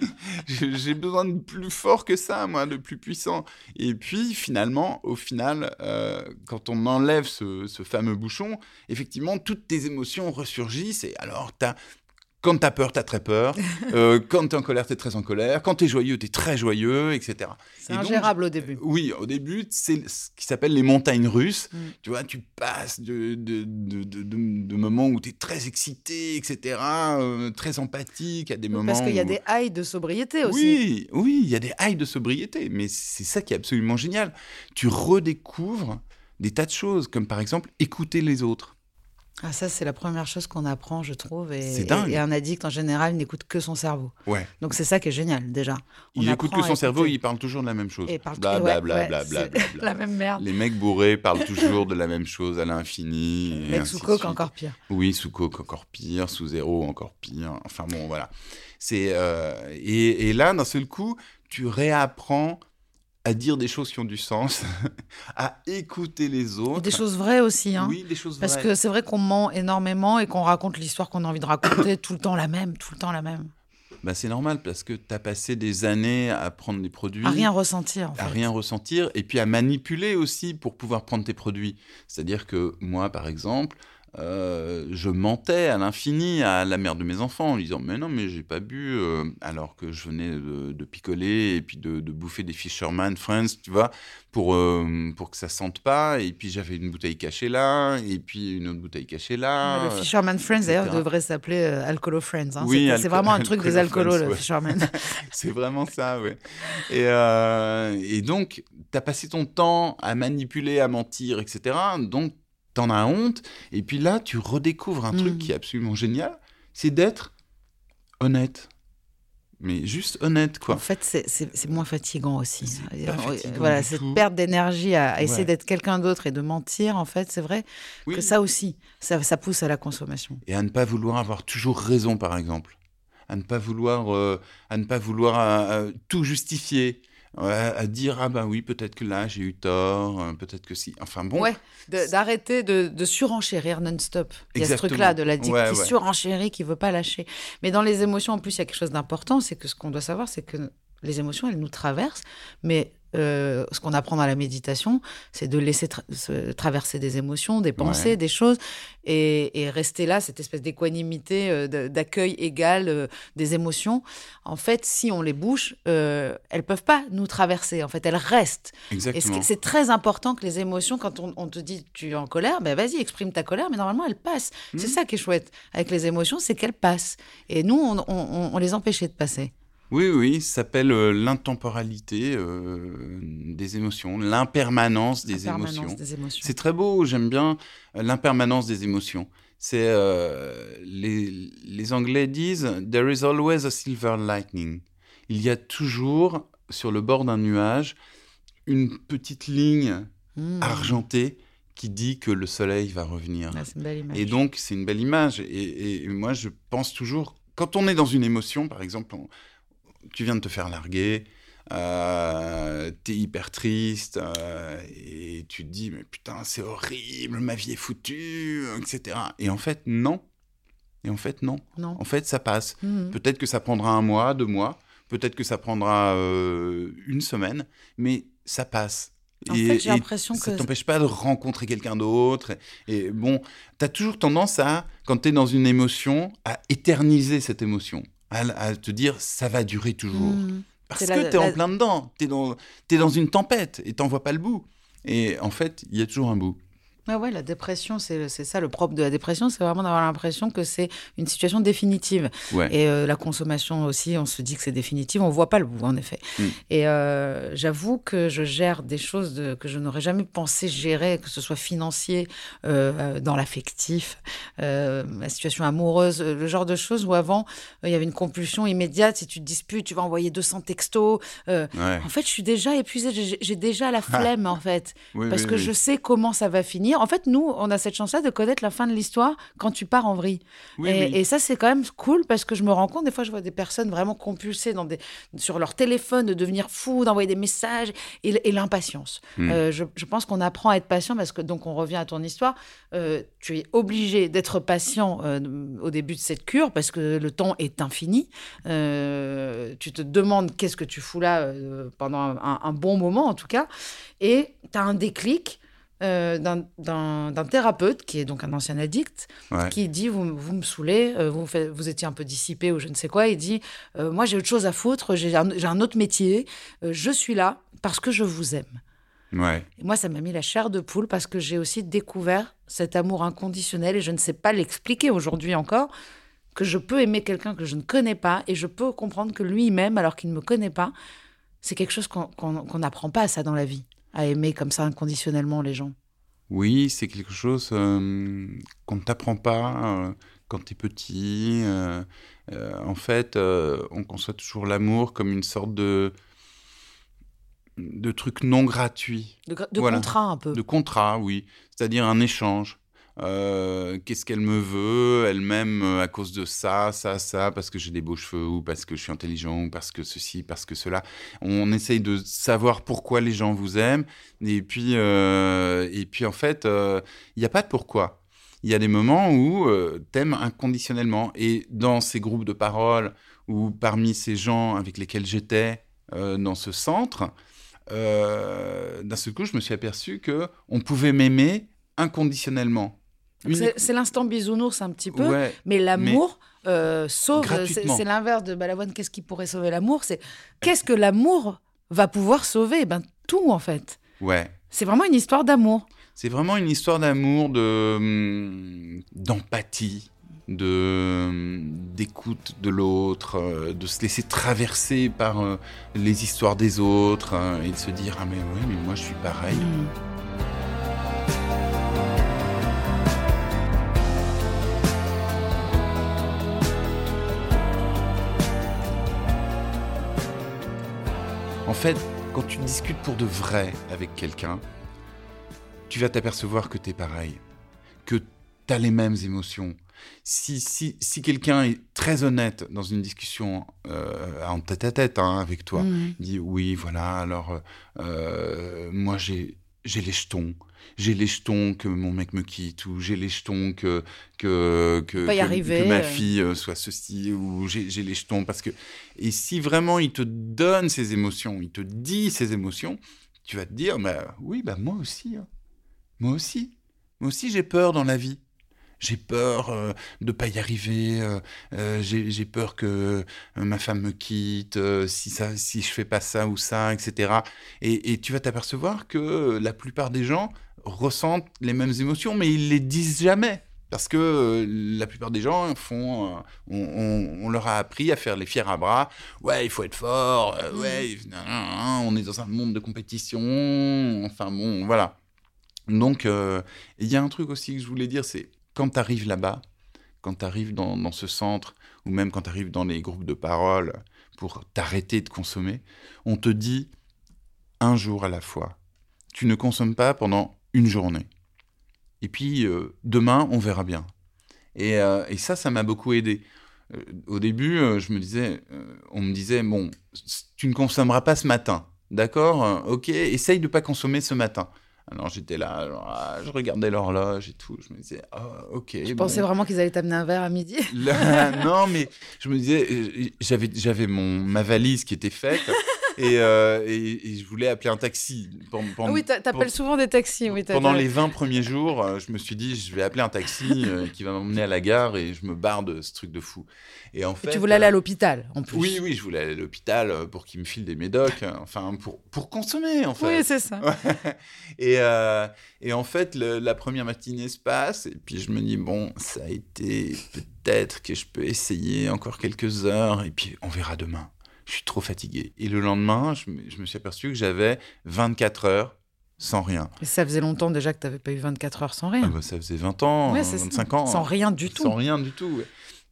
j'ai besoin de plus fort que ça, moi, de plus puissant. Et puis, finalement, au final, euh, quand on enlève ce, ce fameux bouchon, effectivement, toutes tes émotions ressurgissent. Et alors, t'as quand t'as peur, t'as très peur. Euh, quand t'es en colère, t'es très en colère. Quand t'es joyeux, t'es très joyeux, etc. C'est Et donc, ingérable au début. Oui, au début, c'est ce qui s'appelle les montagnes russes. Mm. Tu vois, tu passes de, de, de, moments où tu es très excité, etc., euh, très empathique, à des moments Parce qu'il y a des highs de sobriété aussi. Oui, oui, il y a des highs de sobriété, mais c'est ça qui est absolument génial. Tu redécouvres des tas de choses, comme par exemple écouter les autres. Ah, ça, c'est la première chose qu'on apprend, je trouve. Et, C'est dingue. Et, et un addict, en général, n'écoute que son cerveau. Ouais. Donc, c'est ça qui est génial, déjà. On Il écoute apprend que son cerveau, écouter. il parle toujours de la même chose. Et parle Bla, bla, ouais, bla, bla, c'est bla, bla, bla. La même merde. Les mecs bourrés parlent toujours de la même chose à l'infini. et Avec sous coke, encore pire. Oui, sous coke encore pire, sous zéro encore pire. Enfin bon, voilà. C'est euh, et, et là, d'un seul coup, tu réapprends à dire des choses qui ont du sens, à écouter les autres. Et des choses vraies aussi. Hein. Oui, des choses Parce vraies. que c'est vrai qu'on ment énormément et qu'on raconte l'histoire qu'on a envie de raconter tout le temps la même, tout le temps la même. Bah, c'est normal parce que tu as passé des années à prendre des produits. À rien ressentir, en fait. à rien ressentir et puis à manipuler aussi pour pouvoir prendre tes produits. C'est-à-dire que moi, par exemple, euh, je mentais à l'infini à la mère de mes enfants en lui disant mais non mais j'ai pas bu euh, alors que je venais de, de picoler et puis de, de bouffer des Fisherman Friends tu vois pour euh, pour que ça sente pas et puis j'avais une bouteille cachée là et puis une autre bouteille cachée là le Fisherman Friends, d'ailleurs, devrait s'appeler Alcoolo Friends. hein. Oui, C'est- vraiment un truc des Alcoolo alcoolos, Friends, le ouais. Fisherman. C'est vraiment ça, ouais. Et, et donc, tu as passé ton temps à manipuler, à mentir, etc. Donc, t'en as honte. Et puis là, tu redécouvres un truc Mm. qui est absolument génial. c'est d'être honnête. Mais juste honnête, quoi. En fait, c'est- moins fatigant aussi. Euh, pas euh, fatigant voilà, cette tout. perte d'énergie à, à essayer d'être quelqu'un d'autre et de mentir, en fait, c'est vrai Oui. que ça aussi, ça, ça pousse à la consommation. et à ne pas vouloir avoir toujours raison, par exemple. À ne pas vouloir, euh, à ne pas vouloir tout justifier. À dire ah bah oui peut-être que là j'ai eu tort, euh, peut-être que si. Enfin bon. Ouais, d'arrêter de, de surenchérir non-stop. Il y a ce truc-là de l'addict Ouais, qui ouais. surenchérit, qui veut pas lâcher. Mais dans les émotions, en plus, il y a quelque chose d'important, c'est que ce qu'on doit savoir, c'est que les émotions, elles nous traversent, mais euh, ce qu'on apprend dans la méditation, c'est de laisser tra- se traverser des émotions, des pensées, Ouais. des choses, et, et rester là, cette espèce d'équanimité, euh, d'accueil égal euh, des émotions. En fait, si on les bouge, euh, elles peuvent pas nous traverser. En fait, elles restent. Exactement. c'est très important que les émotions, quand on, on te dit tu es en colère, ben vas-y, exprime ta colère, mais normalement elles passent. C'est Mhm. ça qui est chouette avec les émotions, c'est qu'elles passent. Et nous, on, on- on- on les empêchait de passer. Oui, oui, ça s'appelle euh, l'intemporalité euh, des émotions, l'impermanence des émotions. des émotions. C'est très beau, j'aime bien euh, l'impermanence des émotions. C'est euh, les, les Anglais disent There is always a silver lightning. Il y a toujours sur le bord d'un nuage une petite ligne Mmh. argentée qui dit que le soleil va revenir. Ah, c'est une belle image. Et donc, c'est une belle image. Et, et moi, je pense toujours, quand on est dans une émotion, par exemple, on- tu viens de te faire larguer, euh, t'es hyper triste, euh, et tu te dis, mais putain, c'est horrible, ma vie est foutue, etc. Et en fait, non. Et en fait, non. non. En fait, ça passe. Mmh. Peut-être que ça prendra un mois, deux mois, peut-être que ça prendra euh, une semaine, mais ça passe. En fait, j'ai l'impression ça que- t'empêche pas de rencontrer quelqu'un d'autre. Et, et bon, tu as toujours tendance à, quand tu es dans une émotion, à éterniser cette émotion, à, à te dire ça va durer toujours. Mmh. Parce que tu es la- en plein dedans, tu es, es dans une tempête et t'en vois pas le bout. Et en fait, il y a toujours un bout. Ouais, ouais, la dépression, c'est ça le propre de la dépression, c'est vraiment d'avoir l'impression que c'est une situation définitive. Ouais. Et euh, la consommation aussi, on se dit que c'est définitif, on voit pas le bout en effet. Mm. Et euh, j'avoue que je gère des choses de- que je n'aurais jamais pensé gérer, que ce soit financier, euh, dans l'affectif, la situation amoureuse, le genre de choses où avant il y avait une compulsion immédiate. Si tu te disputes, tu vas envoyer 200 textos. Ouais. en fait, je suis déjà épuisée, j'ai déjà la flemme en fait Oui, parce oui, que oui. je sais comment ça va finir. En fait, nous, on a cette chance-là de connaître la fin de l'histoire quand tu pars en vrille. Oui, et, oui. et ça, c'est quand même cool parce que je me rends compte, des fois, je vois des personnes vraiment compulsées dans des, sur leur téléphone, de devenir fou, d'envoyer des messages et, et l'impatience. Hmm. Euh, je, je pense qu'on apprend à être patient parce que, donc, on revient à ton histoire, euh, tu es obligé d'être patient euh, au début de cette cure parce que le temps est infini. Tu te demandes qu'est-ce que tu fous là pendant un, un bon moment, en tout cas, et tu as un déclic. Euh, d'un- thérapeute qui est donc un ancien addict Ouais. qui dit vous, vous me saoulez, euh, vous, vous étiez un peu dissipé ou je ne sais quoi. Il dit euh, moi j'ai autre chose à foutre, j'ai un, un autre métier, je suis là parce que je vous aime. Ouais. Et moi ça m'a mis la chair de poule parce que j'ai aussi découvert cet amour inconditionnel et je ne sais pas l'expliquer aujourd'hui encore que je peux aimer quelqu'un que je ne connais pas et je peux comprendre que lui m'aime alors qu'il ne me connaît pas. C'est quelque chose qu'on n'apprend pas ça dans la vie, à aimer comme ça inconditionnellement les gens. Oui, c'est quelque chose euh, qu'on ne t'apprend pas euh, quand tu es petit. euh, en fait, on conçoit toujours l'amour comme une sorte de, de truc non gratuit, De, gra- de Voilà. contrat un peu. de contrat, oui. C'est-à-dire un échange. Euh, Qu'est-ce qu'elle me veut Elle m'aime euh, à cause de ça, ça, ça, parce que j'ai des beaux cheveux, ou parce que je suis intelligent, ou parce que ceci, parce que cela. On essaye de savoir pourquoi les gens vous aiment. Et puis, euh, et puis en fait, il n'y a pas de pourquoi. Il y a des moments où t'aimes inconditionnellement. Et dans ces groupes de parole, ou parmi ces gens avec lesquels j'étais dans ce centre, d'un seul coup, je me suis aperçu que on pouvait m'aimer inconditionnellement. C'est l'instant bisounours un petit peu, Ouais, mais l'amour euh, sauve. C'est l'inverse de Balavoine. Qu'est-ce qui pourrait sauver l'amour? C'est qu'est-ce que l'amour va pouvoir sauver? Ben tout en fait. ouais. C'est vraiment une histoire d'amour. C'est vraiment une histoire d'amour, de hum, d'empathie, de hum, d'écoute de l'autre, euh, de se laisser traverser par euh, les histoires des autres hein, et de se dire ah mais oui mais moi je suis pareil. Mm. Fait, quand tu discutes pour de vrai avec quelqu'un, tu vas t'apercevoir que tu es pareil, que tu as les mêmes émotions. Si, si, si quelqu'un est très honnête dans une discussion euh, en tête à tête hein, avec toi, Mhm. il dit oui, voilà, alors euh, moi j'ai j'ai les jetons. J'ai les jetons que mon mec me quitte, ou j'ai les jetons que, que, que, Pas y que- arriver, que ma fille euh, soit ceci, ou j'ai les jetons. Parce que... Et si vraiment il te donne ses émotions, il te dit ses émotions, tu vas te dire, bah, oui, bah, moi aussi. hein. Moi aussi. Moi aussi, j'ai peur dans la vie. J'ai peur euh, de pas y arriver. euh, euh, j'ai peur que ma femme me quitte. si ça, si je fais pas ça ou ça, etc. Et, et tu vas t'apercevoir que la plupart des gens ressentent les mêmes émotions, mais ils les disent jamais. Parce que euh, la plupart des gens font, euh, on, on- on leur a appris à faire les fiers à bras. Ouais, il faut être fort. euh, ouais, nan, nan, nan, on est dans un monde de compétition. Enfin bon, voilà. Donc, il y a un truc aussi que je voulais dire, c'est quand tu arrives là-bas, quand tu arrives dans, dans ce centre, ou même quand tu arrives dans les groupes de parole pour t'arrêter de consommer, on te dit un jour à la fois. Tu ne consommes pas pendant une journée. Et puis, euh, demain, on verra bien. Et, euh, et ça, ça m'a beaucoup aidé. Euh, au début, je me disais, on me disait, bon, tu ne consommeras pas ce matin. D'accord? Ok, essaye de pas consommer ce matin. Alors j'étais là, ah, je regardais l'horloge et tout. Je me disais, ah, ok. Je bon. pensais vraiment qu'ils allaient t'amener un verre à midi? Là, non, mais je me disais, j'avais, j'avais mon, ma valise qui était faite et, euh, et, et je voulais appeler un taxi. Pendant, Ah oui, t'a- t'appelles souvent des taxis. Oui, pendant les 20 premiers jours, euh, je me suis dit, je vais appeler un taxi euh, qui va m'emmener à la gare et je me barre de ce truc de fou. Et en Et fait, tu voulais aller à l'hôpital, en plus. Oui, oui, je voulais aller à l'hôpital pour qu'ils me filent des médocs, enfin, pour, pour consommer, en fait. Oui, c'est ça. et, et en fait, le- la première matinée se passe, et puis je me dis, bon, ça a été peut-être que je peux essayer encore quelques heures, et puis on verra demain. Je suis trop fatigué. Et le lendemain, je me, je me suis aperçu que j'avais 24 heures sans rien. Et ça faisait longtemps déjà que t'avais pas eu 24 heures sans Ah rien. bah, ça faisait 20 ans, Ouais, euh, c'est ça. 25 ans. Sans rien du tout. Sans rien du tout. ouais.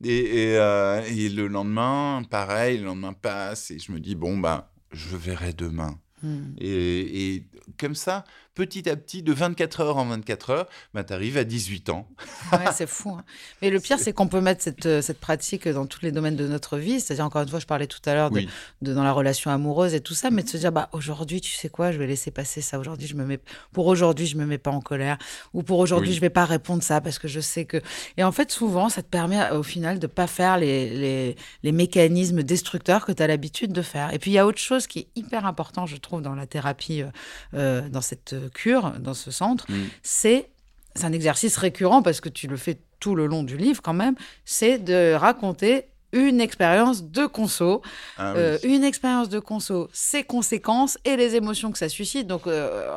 Et, et, euh, et le lendemain, pareil, le lendemain passe, et je me dis, bon, bah, je verrai demain. Hmm. Et, et comme ça, petit à petit, de 24 heures en 24 heures, bah, tu arrives à 18 ans. Ouais, c'est fou. hein. Mais le pire, c'est qu'on peut mettre cette, euh, cette pratique dans tous les domaines de notre vie. C'est-à-dire, encore une fois, je parlais tout à l'heure de, Oui. de- dans la relation amoureuse et tout ça, mais de se dire, bah, aujourd'hui, tu sais quoi, je vais laisser passer ça. Aujourd'hui, je me mets, pour aujourd'hui, je me mets pas en colère. Ou pour aujourd'hui, Oui. je vais pas répondre ça parce que je sais que. Et en fait, souvent, ça te permet, au final, de pas faire les, les, les mécanismes destructeurs que tu as l'habitude de faire. Et puis, il y a autre chose qui est hyper important, je trouve, dans la thérapie, euh, euh, dans cette cure, dans ce centre, Mm. c'est c'est un exercice récurrent parce que tu le fais tout le long du livre quand même, c'est de raconter une expérience de conso, Ah oui. euh, une expérience de conso, ses conséquences et les émotions que ça suscite. Donc euh,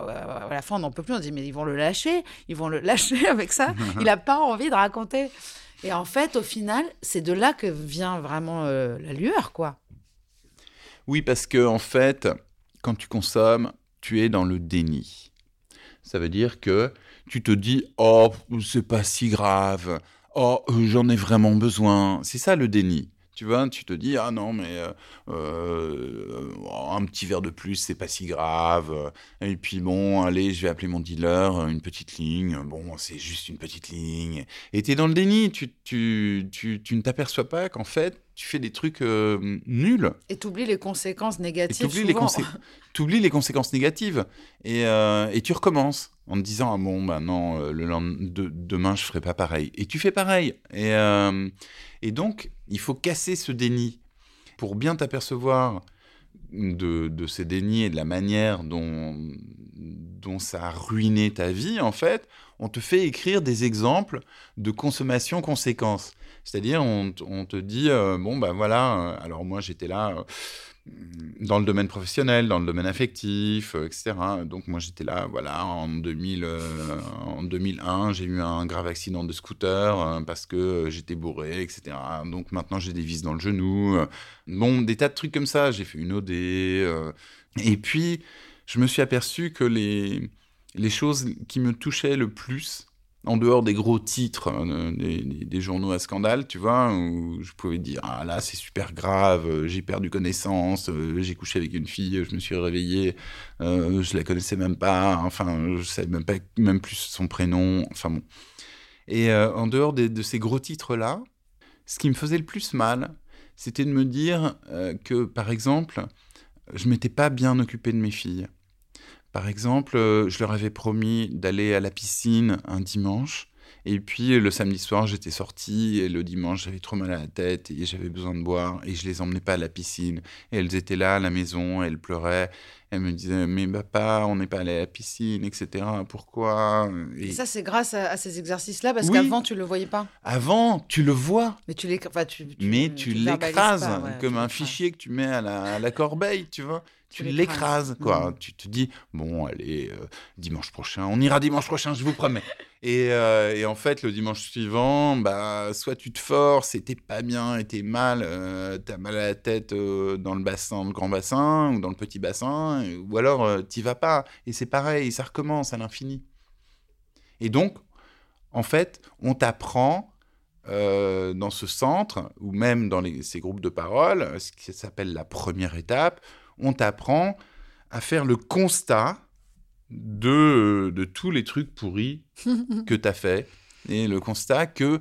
à la fin, on n'en peut plus. On dit mais ils vont le lâcher, ils vont le lâcher avec ça. Il n'a pas envie de raconter. Et en fait, au final, c'est de là que vient vraiment euh, la lueur, quoi. Oui, parce que en fait, quand tu consommes, tu es dans le déni. Ça veut dire que tu te dis oh c'est pas si grave, oh euh, j'en ai vraiment besoin. C'est ça le déni. Tu vois, tu te dis ah non mais euh, euh, un petit verre de plus c'est pas si grave. Et puis bon allez je vais appeler mon dealer une petite ligne. Bon c'est juste une petite ligne. Et tu es dans le déni. Tu tu tu, tu ne t'aperçois pas qu'en fait tu fais des trucs euh, nuls. Et tu oublies les conséquences négatives. tu oublies les, consé- conséquences négatives. Et, euh, et tu recommences en te disant Ah bon, bah non, le lendemain, de- demain, je ferai pas pareil. Et tu fais pareil. Et, et donc, il faut casser ce déni pour bien t'apercevoir de, ces dénis et de la manière dont, ça a ruiné ta vie, en fait, on te fait écrire des exemples de consommation conséquence. C'est-à-dire, on te dit, euh, bon, ben voilà, euh, alors moi j'étais là euh, dans le domaine professionnel, dans le domaine affectif, euh, etc. Donc moi j'étais là, voilà, en, 2000, euh, en 2001, j'ai eu un grave accident de scooter euh, parce que j'étais bourré, etc. Donc maintenant j'ai des vis dans le genou. bon, des tas de trucs comme ça. J'ai fait une OD. et puis, je me suis aperçu que les, les choses qui me touchaient le plus, en dehors des gros titres euh, des, journaux à scandale, tu vois, où je pouvais dire ah là c'est super grave, euh, j'ai perdu connaissance, euh, j'ai couché avec une fille, je me suis réveillé, je la connaissais même pas, enfin je savais même pas même plus son prénom, enfin bon. Et en dehors de ces gros titres là, ce qui me faisait le plus mal, c'était de me dire que par exemple, je m'étais pas bien occupé de mes filles. Par exemple, euh, je leur avais promis d'aller à la piscine un dimanche. Et puis le samedi soir, j'étais sorti et le dimanche, j'avais trop mal à la tête et j'avais besoin de boire et je les emmenais pas à la piscine. Et elles étaient là à la maison, elles pleuraient. Elles me disaient Mais papa, on n'est pas allé à la piscine, etc. Pourquoi? Et Et ça, c'est grâce à, à ces exercices-là, parce Oui. qu'avant, tu le voyais pas. avant, tu le vois, Mais tu l'écrases. Enfin, tu, tu- ouais, comme un fichier que tu mets à la, à la corbeille, tu vois. Tu l'écrases. quoi. Mhm. Tu te dis, bon, allez, euh, dimanche prochain, on ira dimanche prochain, je vous promets. et, euh, et en fait, le dimanche suivant, bah, soit tu te forces et t'es pas bien et t'es mal, euh, t'as mal à la tête dans le bassin, le grand bassin ou dans le petit bassin, ou alors t'y vas pas. Et c'est pareil, ça recommence à l'infini. Et donc, en fait, on t'apprend euh, dans ce centre, ou même dans les- ces groupes de parole, ce qui s'appelle la première étape, on t'apprend à faire le constat de, de tous les trucs pourris que tu as fait, et le constat que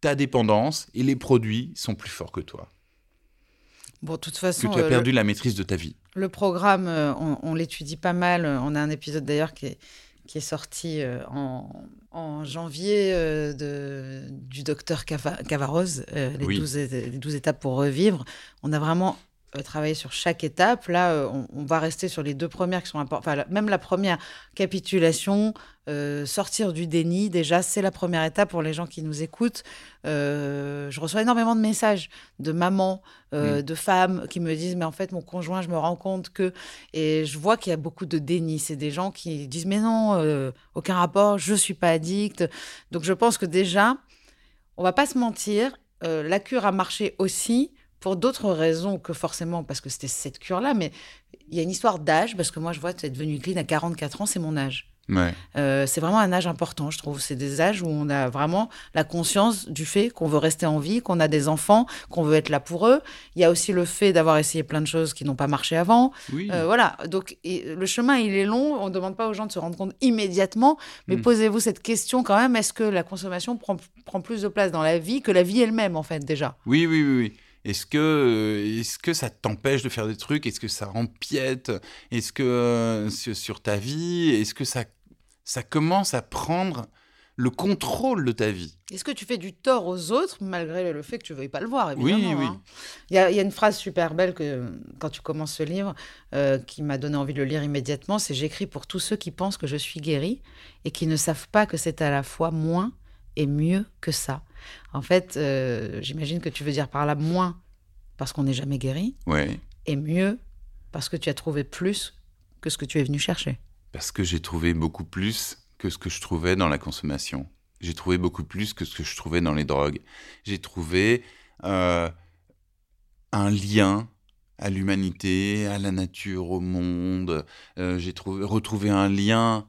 ta dépendance et les produits sont plus forts que toi, Bon, toute que façon, tu as euh, perdu la maîtrise de ta vie. le, programme, euh, on, on l'étudie pas mal. On a un épisode d'ailleurs qui est, qui est sorti euh, en, en janvier euh, de, du docteur Cava- Cavaroz, euh, les, Oui. 12, é- les 12 étapes pour revivre. On a vraiment euh, travaillé sur chaque étape. Là, euh, on, on va rester sur les deux premières qui sont importantes. Enfin, même la première capitulation, euh, sortir du déni, déjà, c'est la première étape pour les gens qui nous écoutent. Euh, je reçois énormément de messages de mamans, euh, de femmes qui me disent, mais en fait, mon conjoint, je me rends compte que... Et je vois qu'il y a beaucoup de déni. C'est des gens qui disent, mais non, aucun rapport, je suis pas addict. Donc, je pense que déjà, on va pas se mentir, la cure a marché aussi pour d'autres raisons que forcément parce que c'était cette cure-là, mais il y a une histoire d'âge, parce que moi, je vois, tu es devenu clean à 44 ans, c'est mon âge. Ouais. Euh, c'est vraiment un âge important, je trouve. C'est des âges où on a vraiment la conscience du fait qu'on veut rester en vie, qu'on a des enfants, qu'on veut être là pour eux. Il y a aussi le fait d'avoir essayé plein de choses qui n'ont pas marché avant. Oui. Euh, voilà. Donc, et le chemin, il est long. On ne demande pas aux gens de se rendre compte immédiatement. Mais Mm. posez-vous cette question quand même. Est-ce que la consommation prend, prend plus de place dans la vie que la vie elle-même, en fait, déjà? Oui, oui, oui, oui. Est-ce que, euh, est-ce que ça t'empêche de faire des trucs? Est-ce que ça empiète? Est-ce que euh, sur, ta vie? Est-ce que ça, ça commence à prendre le contrôle de ta vie? Est-ce que tu fais du tort aux autres, malgré le fait que tu ne veuilles pas le voir, Oui, évidemment oui. hein? Il y, a, il y a une phrase super belle que, quand tu commences ce livre, euh, qui m'a donné envie de le lire immédiatement, c'est « J'écris pour tous ceux qui pensent que je suis guéri et qui ne savent pas que c'est à la fois moins et mieux que ça. » En fait, euh, j'imagine que tu veux dire par là moins parce qu'on n'est jamais guéri Ouais. et mieux parce que tu as trouvé plus que ce que tu es venu chercher. Parce que j'ai trouvé beaucoup plus que ce que je trouvais dans la consommation. J'ai trouvé beaucoup plus que ce que je trouvais dans les drogues. J'ai trouvé euh, un lien à l'humanité, à la nature, au monde. Euh, j'ai trouvé, retrouvé un lien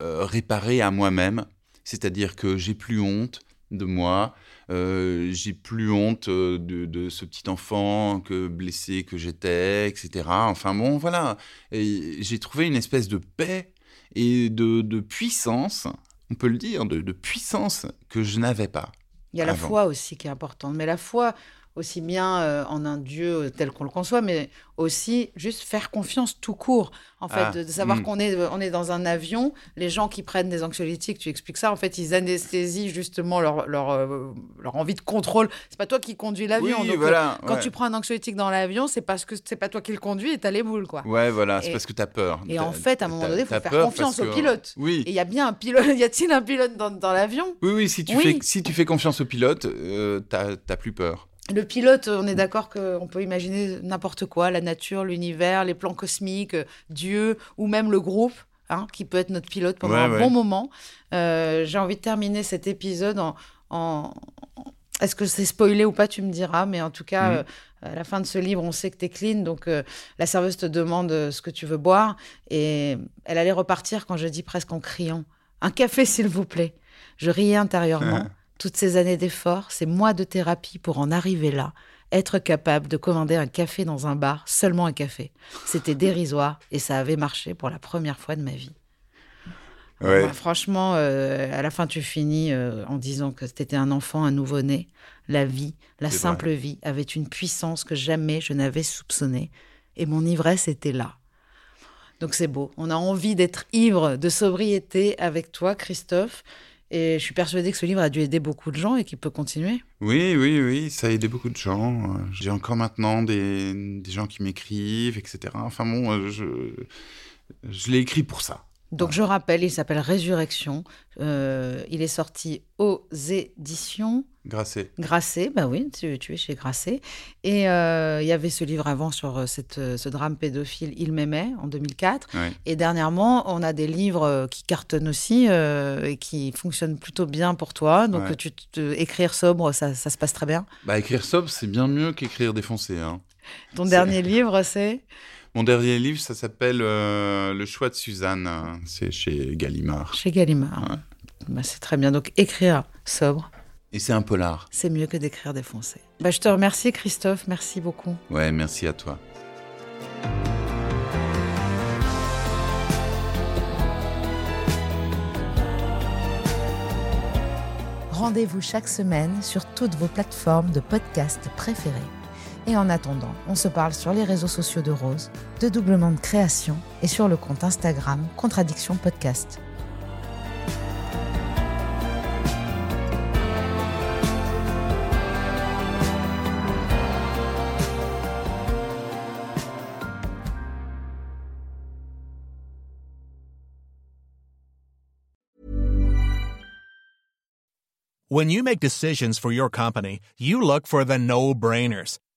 réparé à moi-même. C'est-à-dire que j'ai plus honte de moi, euh, j'ai plus honte euh, de, de ce petit enfant que blessé que j'étais, etc. Enfin bon, voilà. J'ai trouvé une espèce de paix et de, de puissance, on peut le dire, de, de puissance que je n'avais pas. Il y a la foi aussi qui est importante, mais la foi aussi bien euh, en un Dieu tel qu'on le conçoit, mais aussi juste faire confiance tout court. En fait, Ah, de, de savoir mm. qu'on est, on est dans un avion, les gens qui prennent des anxiolytiques, tu expliques ça, en fait, ils anesthésient justement leur, leur, euh, leur envie de contrôle. C'est pas toi qui conduis l'avion. oui, donc, euh, voilà. Quand ouais. tu prends un anxiolytique dans l'avion, c'est parce que c'est pas toi qui le conduis et t'as les boules, quoi. Ouais, voilà, c'est parce que tu as peur. et T'as- en fait, à un moment t'as- donné, faut t'as faire confiance au que- pilote. Oui. Et il y a bien un pilote, y a-t-il un pilote dans, dans l'avion? Oui, oui, si tu, Oui. Fais, si tu fais confiance au pilote, euh, t'as t'as plus peur. Le pilote, on est d'accord qu'on peut imaginer n'importe quoi, la nature, l'univers, les plans cosmiques, Dieu, ou même le groupe, hein, qui peut être notre pilote pendant Ouais, un ouais. bon moment. Euh, J'ai envie de terminer cet épisode en... en- Est-ce que c'est spoilé ou pas, tu me diras, mais en tout cas, Mhm. euh, à la fin de ce livre, on sait que tu es clean, donc euh, la serveuse te demande euh, ce que tu veux boire, et elle allait repartir quand je dis presque en criant, un café s'il vous plaît. Je riais intérieurement. Toutes ces années d'efforts, ces mois de thérapie pour en arriver là, être capable de commander un café dans un bar, seulement un café. C'était dérisoire et ça avait marché pour la première fois de ma vie. Ouais. Bah, franchement, euh, à la fin, tu finis euh, en disant que tu étais un enfant, un nouveau-né. La vie, la simple vrai. vie, avait une puissance que jamais je n'avais soupçonnée. Et mon ivresse était là. Donc c'est beau. On a envie d'être ivre de sobriété avec toi, Christophe. Et je suis persuadée que ce livre a dû aider beaucoup de gens et qu'il peut continuer. Oui, oui, oui, ça a aidé beaucoup de gens. Euh, J'ai encore maintenant des, des gens qui m'écrivent, etc. Enfin bon, euh, je, je l'ai écrit pour ça. Donc je rappelle, il s'appelle Résurrection. Euh, il est sorti aux éditions Grâce. Grasset. Bah oui, tu, tu es chez Grasset. Et euh, il y avait ce livre avant sur euh, cette, ce drame pédophile Il m'aimait en 2004. Ouais. Et dernièrement, on a des livres qui cartonnent aussi euh, et qui fonctionnent plutôt bien pour toi. Donc Ouais. tu, te- écrire sobre, ça, ça se passe très bien. Bah, écrire sobre, c'est bien mieux qu'écrire défoncé. Hein. Ton dernier livre, c'est? Mon dernier livre, ça s'appelle euh, Le choix de Suzanne. C'est chez Gallimard. chez Gallimard. Ouais. Bah, c'est très bien. Donc écrire sobre, Et c'est un polar. c'est mieux que d'écrire défoncé. Bah, je te remercie, Christophe. Merci beaucoup. Ouais, merci à toi. Rendez-vous chaque semaine sur toutes vos plateformes de podcast préférées. Et en attendant, on se parle sur les réseaux sociaux de Rose, de Doublement de Création et sur le compte Instagram Contradiction Podcast. When you make decisions for your company, you look for the no brainers.